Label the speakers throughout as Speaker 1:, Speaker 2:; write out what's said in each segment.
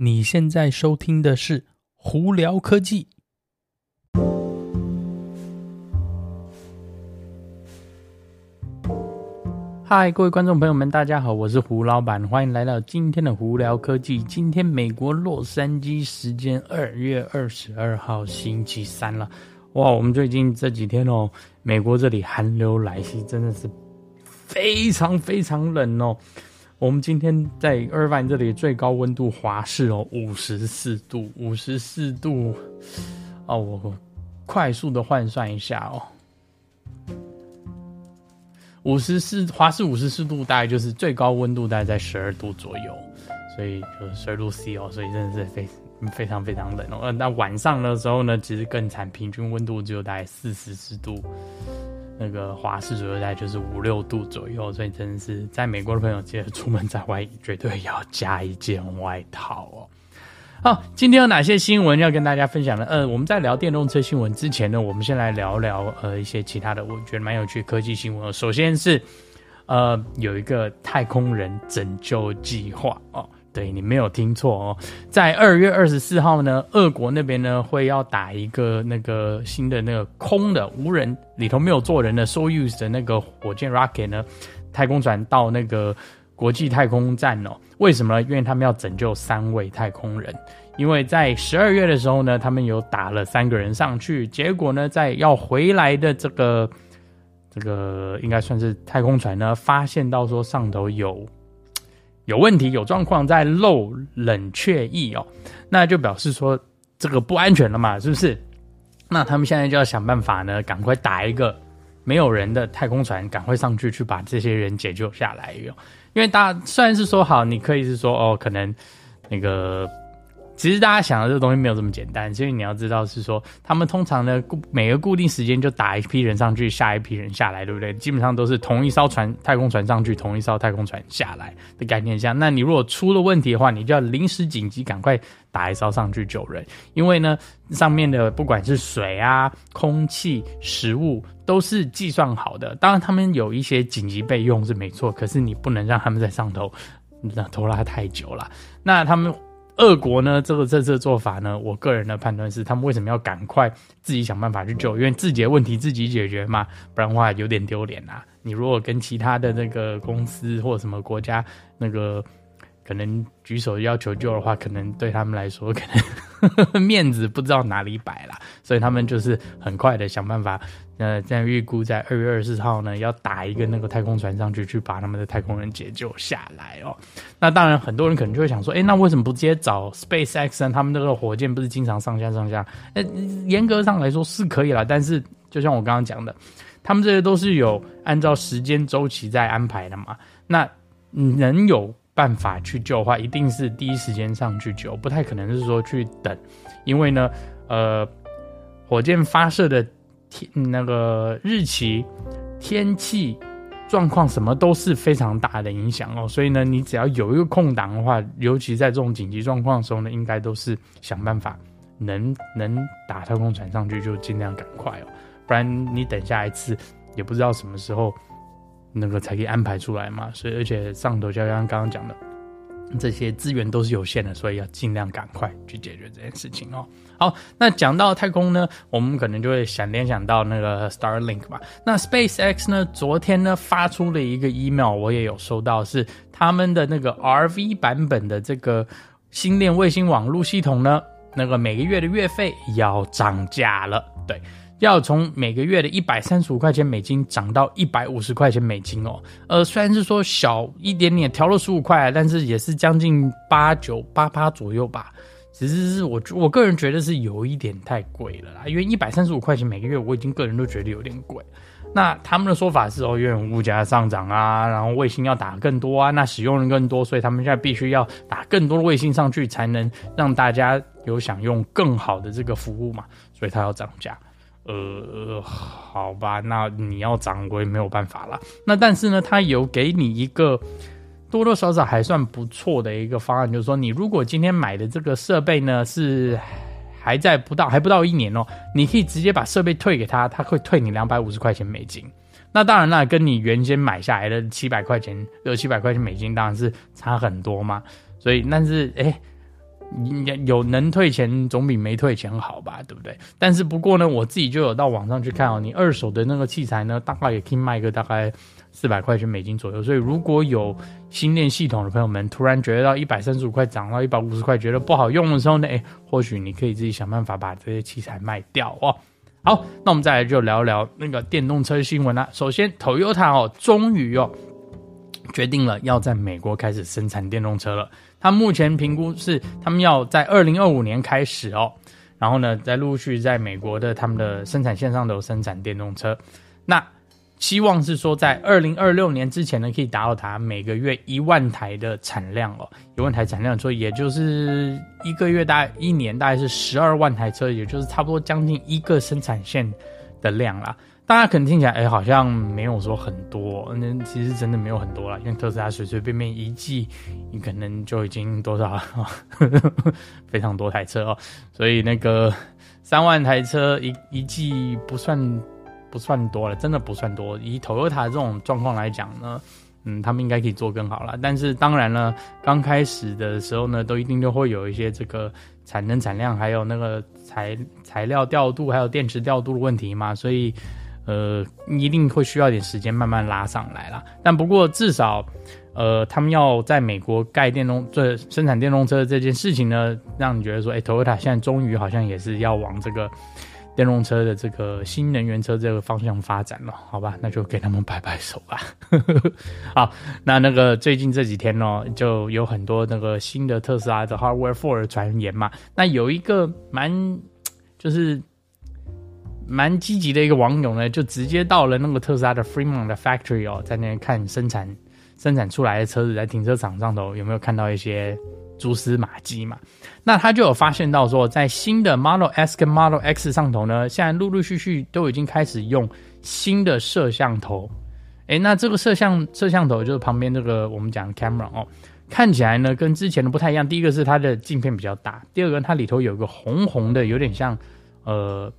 Speaker 1: 你现在收听的是《胡聊科技》。嗨，各位观众朋友们，大家好，我是胡老板，欢迎来到今天的《胡聊科技》。今天美国洛杉矶时间二月二十二号星期三了。哇，我们最近这几天哦，美国这里寒流来袭，真的是非常非常冷哦。我们今天在 Irvine 这里最高温度华氏哦五十四度，五十四度哦，我快速的换算一下哦，五十四华氏五十四度大概就是最高温度大概在十二度左右，所以就是十二度 C 哦，所以真的是非非常非常冷哦。那晚上的时候呢，其实更惨，平均温度只有大概四十四度。那个华氏左右大概就是五六度左右，所以真的是在美国的朋友，记得出门在外绝对要加一件外套哦。好，今天有哪些新闻要跟大家分享呢？呃，我们在聊电动车新闻之前呢，我们先来聊聊呃一些其他的，我觉得蛮有趣的科技新闻。首先是呃有一个太空人拯救计划哦。对，你没有听错哦，在二月二十四号呢，俄国那边呢会要打一个那个新的那个空的无人里头没有坐人的 Soyuz 的那个火箭 rocket 呢，太空船到那个国际太空站哦。为什么呢？因为他们要拯救三位太空人。因为在十二月的时候呢，他们有打了三个人上去，结果呢，在要回来的这个这个应该算是太空船呢，发现到说上头有。有问题，有状况，在漏冷却液哦，那就表示说这个不安全了嘛，是不是？那他们现在就要想办法呢，赶快打一个没有人的太空船，赶快上去去把这些人解救下来哟。因为大家虽然是说好，你可以是说哦，可能那个。其实大家想的这个东西没有这么简单，所以你要知道是说，他们通常呢，固每个固定时间就打一批人上去，下一批人下来，对不对？基本上都是同一艘船太空船上去，同一艘太空船下来的概念下。那你如果出了问题的话，你就要临时紧急赶快打一艘上去救人，因为呢，上面的不管是水啊、空气、食物都是计算好的。当然，他们有一些紧急备用是没错，可是你不能让他们在上头那拖拉太久了。那他们。俄国呢，这个这次做法呢，我个人的判断是，他们为什么要赶快自己想办法去救？因为自己的问题自己解决嘛，不然的话有点丢脸呐。你如果跟其他的那个公司或什么国家那个。可能举手要求救的话，可能对他们来说，可能面子不知道哪里摆了，所以他们就是很快的想办法。呃，在预估在二月二十四号呢，要打一个那个太空船上去，去把他们的太空人解救下来哦。那当然，很多人可能就会想说，哎，那为什么不直接找 SpaceX 呢？他们那个火箭不是经常上下上下？呃，严格上来说是可以啦，但是就像我刚刚讲的，他们这些都是有按照时间周期在安排的嘛。那能有？办法去救的话，一定是第一时间上去救，不太可能是说去等，因为呢，呃，火箭发射的天那个日期、天气状况什么都是非常大的影响哦，所以呢，你只要有一个空档的话，尤其在这种紧急状况的时候呢，应该都是想办法能能打太空船上去就尽量赶快哦，不然你等下一次也不知道什么时候。那个才可以安排出来嘛，所以而且上头就像刚刚讲的，这些资源都是有限的，所以要尽量赶快去解决这件事情哦。好，那讲到太空呢，我们可能就会想联想到那个 Starlink 吧。那 SpaceX 呢，昨天呢发出了一个 email，我也有收到，是他们的那个 RV 版本的这个星链卫星网络系统呢，那个每个月的月费要涨价了，对。要从每个月的一百三十五块钱美金涨到一百五十块钱美金哦，呃，虽然是说小一点点，调了十五块，但是也是将近八九八八左右吧。只是是我我个人觉得是有一点太贵了啦，因为一百三十五块钱每个月，我已经个人都觉得有点贵。那他们的说法是哦，因为物价上涨啊，然后卫星要打更多啊，那使用人更多，所以他们现在必须要打更多的卫星上去，才能让大家有享用更好的这个服务嘛，所以他要涨价。呃，好吧，那你要涨，我也没有办法了。那但是呢，他有给你一个多多少少还算不错的一个方案，就是说，你如果今天买的这个设备呢是还在不到还不到一年哦，你可以直接把设备退给他，他会退你两百五十块钱美金。那当然了，跟你原先买下来的七百块钱六七百块钱美金当然是差很多嘛。所以，但是哎。有能退钱总比没退钱好吧，对不对？但是不过呢，我自己就有到网上去看哦，你二手的那个器材呢，大概也可以卖个大概四百块钱美金左右。所以如果有新电系统的朋友们突然觉得到一百三十五块涨到一百五十块，觉得不好用的时候呢，诶，或许你可以自己想办法把这些器材卖掉哦。好，那我们再来就聊聊那个电动车新闻啦。首先，Toyota 哦，终于哦决定了要在美国开始生产电动车了。他目前评估是，他们要在二零二五年开始哦，然后呢，再陆续在美国的他们的生产线上都有生产电动车。那希望是说，在二零二六年之前呢，可以达到它每个月一万台的产量哦，一万台产量，所以也就是一个月大概一年大概是十二万台车，也就是差不多将近一个生产线的量啦。大家可能听起来，哎、好像没有说很多，那其实真的没有很多了。因为特斯拉随随便便一季，你可能就已经多少，非常多台车哦。所以那个三万台车一一季不算不算多了，真的不算多。以 Toyota 这种状况来讲呢，嗯，他们应该可以做更好了。但是当然了，刚开始的时候呢，都一定就会有一些这个产能、产量，还有那个材材料调度，还有电池调度的问题嘛，所以。呃，一定会需要点时间慢慢拉上来啦。但不过至少，呃，他们要在美国盖电动这生产电动车这件事情呢，让你觉得说，哎，Toyota 现在终于好像也是要往这个电动车的这个新能源车这个方向发展了，好吧？那就给他们摆摆手吧。好，那那个最近这几天呢，就有很多那个新的特斯拉的 Hardware Four 的传言嘛。那有一个蛮就是。蛮积极的一个网友呢，就直接到了那个特斯拉的 Fremont 的 factory 哦，在那边看生产生产出来的车子在停车场上头有没有看到一些蛛丝马迹嘛？那他就有发现到说，在新的 Model S 跟 Model X 上头呢，现在陆陆续续都已经开始用新的摄像头。诶，那这个摄像摄像头就是旁边这个我们讲 camera 哦，看起来呢跟之前的不太一样。第一个是它的镜片比较大，第二个它里头有个红红的，有点像呃。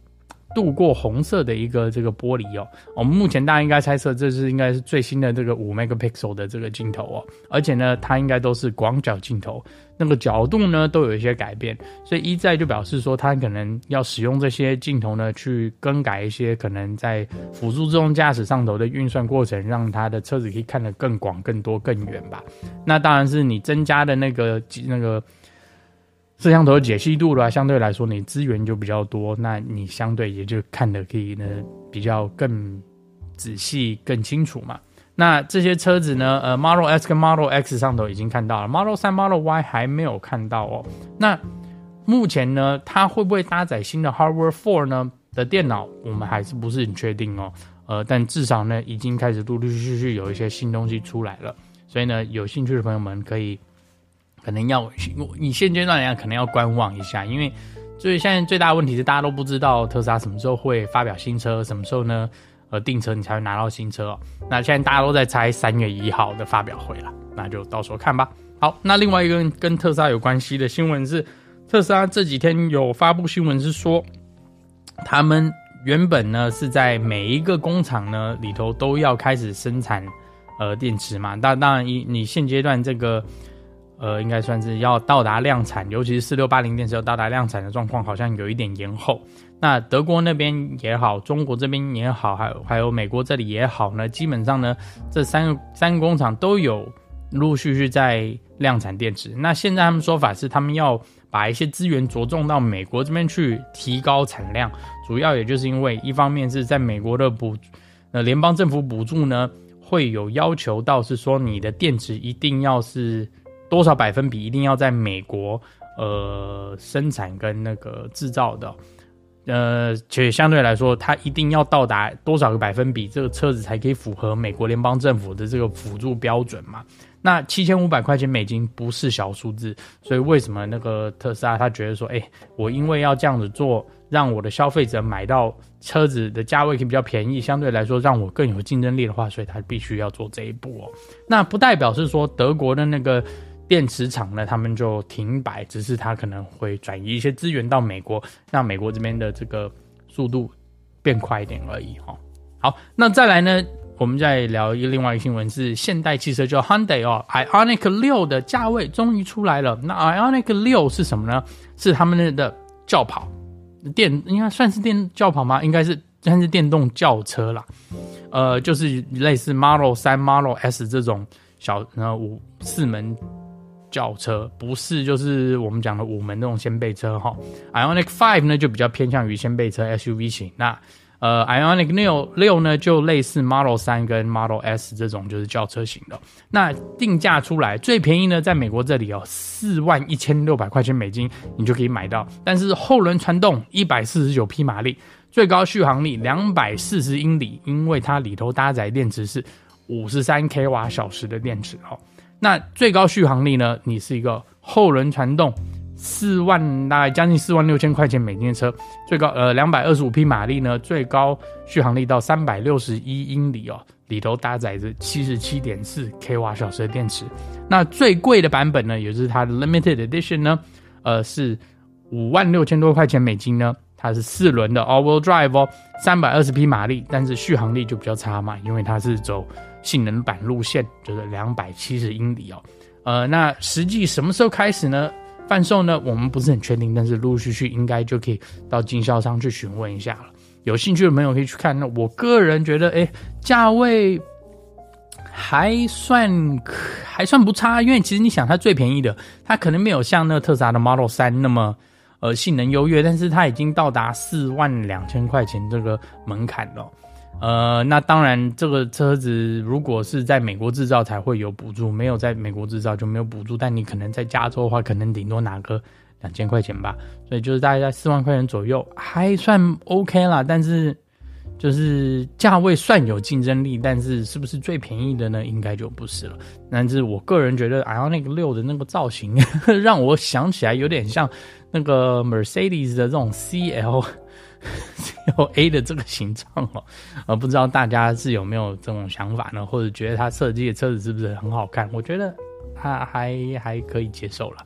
Speaker 1: 镀过红色的一个这个玻璃哦，我们目前大家应该猜测这是应该是最新的这个五 megapixel 的这个镜头哦，而且呢，它应该都是广角镜头，那个角度呢都有一些改变，所以一再就表示说它可能要使用这些镜头呢去更改一些可能在辅助自动驾驶上头的运算过程，让它的车子可以看得更广、更多、更远吧。那当然是你增加的那个那个。摄像头的解析度的话，相对来说你资源就比较多，那你相对也就看得可以呢比较更仔细、更清楚嘛。那这些车子呢，呃，Model S 跟 Model X 上头已经看到了，Model 3、Model Y 还没有看到哦。那目前呢，它会不会搭载新的 Hardware 4呢的电脑？我们还是不是很确定哦。呃，但至少呢，已经开始陆陆续续有一些新东西出来了，所以呢，有兴趣的朋友们可以。可能要你现阶段来讲，可能要观望一下，因为所以现在最大的问题是，大家都不知道特斯拉什么时候会发表新车，什么时候呢？呃，订车你才会拿到新车。那现在大家都在猜三月一号的发表会了，那就到时候看吧。好，那另外一个跟特斯拉有关系的新闻是，特斯拉这几天有发布新闻是说，他们原本呢是在每一个工厂呢里头都要开始生产呃电池嘛，但当然你你现阶段这个。呃，应该算是要到达量产，尤其是四六八零电池要到达量产的状况，好像有一点延后。那德国那边也好，中国这边也好，还有还有美国这里也好呢，基本上呢，这三个三个工厂都有陆陆续续在量产电池。那现在他们说法是，他们要把一些资源着重到美国这边去提高产量，主要也就是因为一方面是在美国的补呃联邦政府补助呢，会有要求到是说你的电池一定要是。多少百分比一定要在美国呃生产跟那个制造的，呃，且相对来说，它一定要到达多少个百分比，这个车子才可以符合美国联邦政府的这个辅助标准嘛？那七千五百块钱美金不是小数字，所以为什么那个特斯拉他觉得说，哎，我因为要这样子做，让我的消费者买到车子的价位可以比较便宜，相对来说让我更有竞争力的话，所以他必须要做这一步哦。那不代表是说德国的那个。电池厂呢，他们就停摆，只是他可能会转移一些资源到美国，让美国这边的这个速度变快一点而已哈。好，那再来呢，我们再聊一个另外一个新闻是现代汽车叫 Hyundai 哦，Ioniq 六的价位终于出来了。那 Ioniq 六是什么呢？是他们的轿跑电，应该算是电轿跑吗？应该是算是电动轿车啦。呃，就是类似 Model 3、Model S 这种小呃五四门轿车，不是就是我们讲的五门那种掀背车哈。Ioniq Five 呢就比较偏向于掀背车 SUV 型。那呃，Ioniq 六六呢，就类似 Model 3跟 Model S 这种就是轿车型的。那定价出来最便宜呢，在美国这里哦，四万一千六百块钱美金，你就可以买到。但是后轮传动，一百四十九匹马力，最高续航力两百四十英里，因为它里头搭载电池是五十三 k 瓦小时的电池哦。那最高续航力呢，你是一个后轮传动。四万大概将近四万六千块钱美金的车，最高呃两百二十五匹马力呢，最高续航力到三百六十一英里哦，里头搭载着七十七点四 k 瓦小时的电池。那最贵的版本呢，也就是它的 limited edition 呢，呃是五万六千多块钱美金呢，它是四轮的 all-wheel drive 哦，三百二十匹马力，但是续航力就比较差嘛，因为它是走性能版路线，就是两百七十英里哦。呃，那实际什么时候开始呢？贩售呢，我们不是很确定，但是陆陆续续应该就可以到经销商去询问一下了。有兴趣的朋友可以去看。那我个人觉得，哎，价位还算还算不差，因为其实你想，它最便宜的，它可能没有像那个特斯拉的 Model 3那么呃性能优越，但是它已经到达四万两千块钱这个门槛了。呃，那当然，这个车子如果是在美国制造才会有补助，没有在美国制造就没有补助。但你可能在加州的话，可能顶多拿个两千块钱吧，所以就是大概在四万块钱左右，还算 OK 啦。但是就是价位算有竞争力，但是是不是最便宜的呢？应该就不是了。但是我个人觉得，IONIQ 6的那个造型，让我想起来有点像那个 Mercedes 的这种 CL CLA 的这个形状哦，呃，不知道大家是有没有这种想法呢？或者觉得它设计的车子是不是很好看？我觉得它还还可以接受了。